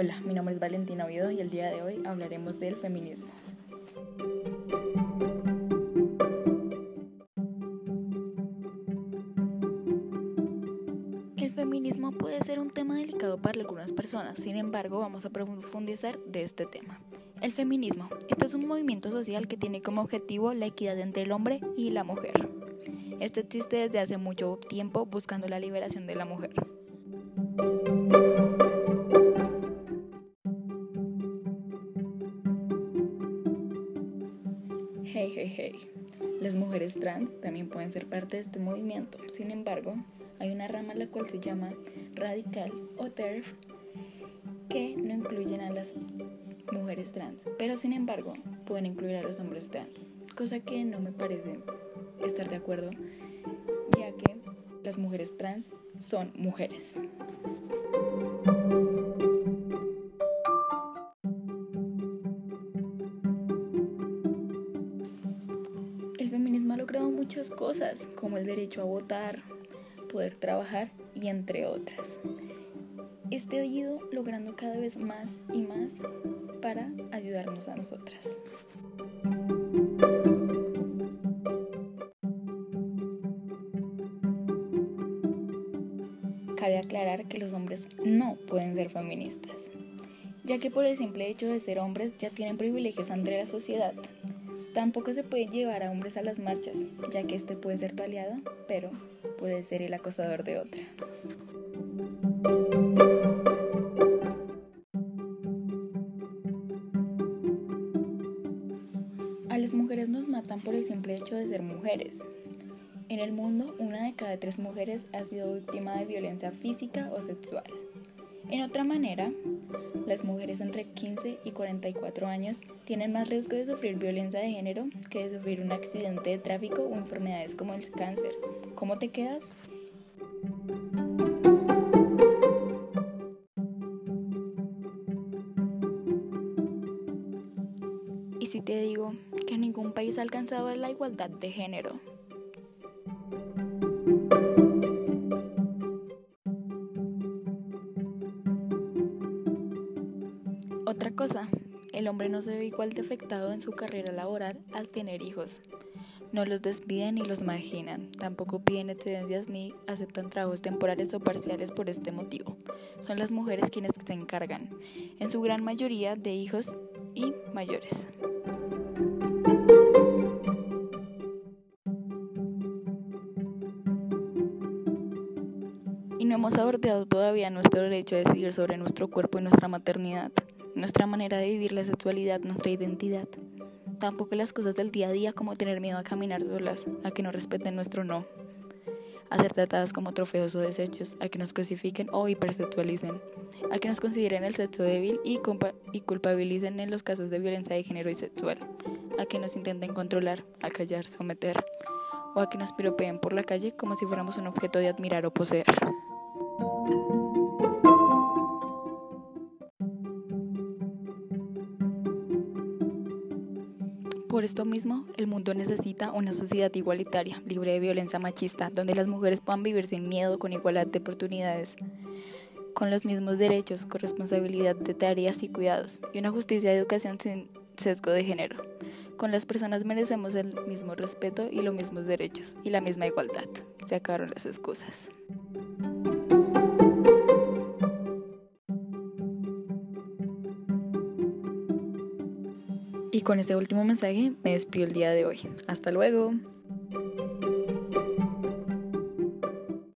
Hola, mi nombre es Valentina Oviedo y el día de hoy hablaremos del feminismo. El feminismo puede ser un tema delicado para algunas personas, sin embargo vamos a profundizar de este tema. El feminismo, este es un movimiento social que tiene como objetivo la equidad entre el hombre y la mujer. Este existe desde hace mucho tiempo buscando la liberación de la mujer. Hey, hey, hey. Las mujeres trans también pueden ser parte de este movimiento. Sin embargo, hay una rama la cual se llama radical o TERF que no incluyen a las mujeres trans, pero sin embargo pueden incluir a los hombres trans, cosa que no me parece estar de acuerdo, ya que las mujeres trans son mujeres. Muchas cosas, como el derecho a votar, poder trabajar y entre otras. Este ha ido logrando cada vez más y más para ayudarnos a nosotras. Cabe aclarar que los hombres no pueden ser feministas, ya que por el simple hecho de ser hombres ya tienen privilegios ante la sociedad. Tampoco se puede llevar a hombres a las marchas, ya que este puede ser tu aliado, pero puede ser el acosador de otra. A las mujeres nos matan por el simple hecho de ser mujeres. En el mundo, una de cada tres mujeres ha sido víctima de violencia física o sexual. En otra manera, las mujeres entre 15 y 44 años tienen más riesgo de sufrir violencia de género que de sufrir un accidente de tráfico o enfermedades como el cáncer. ¿Cómo te quedas? ¿Y si te digo que ningún país ha alcanzado la igualdad de género? Otra cosa, el hombre no se ve igual de afectado en su carrera laboral al tener hijos. No los despiden ni los marginan, tampoco piden excedencias ni aceptan trabajos temporales o parciales por este motivo. Son las mujeres quienes se encargan, en su gran mayoría, de hijos y mayores. Y no hemos abordado todavía nuestro derecho a decidir sobre nuestro cuerpo y nuestra maternidad, nuestra manera de vivir la sexualidad, nuestra identidad. Tampoco las cosas del día a día como tener miedo a caminar solas, a que nos respeten nuestro no, a ser tratadas como trofeos o desechos, a que nos cosifiquen o hipersexualicen, a que nos consideren el sexo débil y, y culpabilicen en los casos de violencia de género y sexual, a que nos intenten controlar, a callar, someter, o a que nos piropeen por la calle como si fuéramos un objeto de admirar o poseer. Por esto mismo, el mundo necesita una sociedad igualitaria, libre de violencia machista, donde las mujeres puedan vivir sin miedo, con igualdad de oportunidades, con los mismos derechos, con responsabilidad de tareas y cuidados, y una justicia de educación sin sesgo de género. Con las personas merecemos el mismo respeto y los mismos derechos, y la misma igualdad. Se acabaron las excusas. Y con este último mensaje me despido el día de hoy. Hasta luego.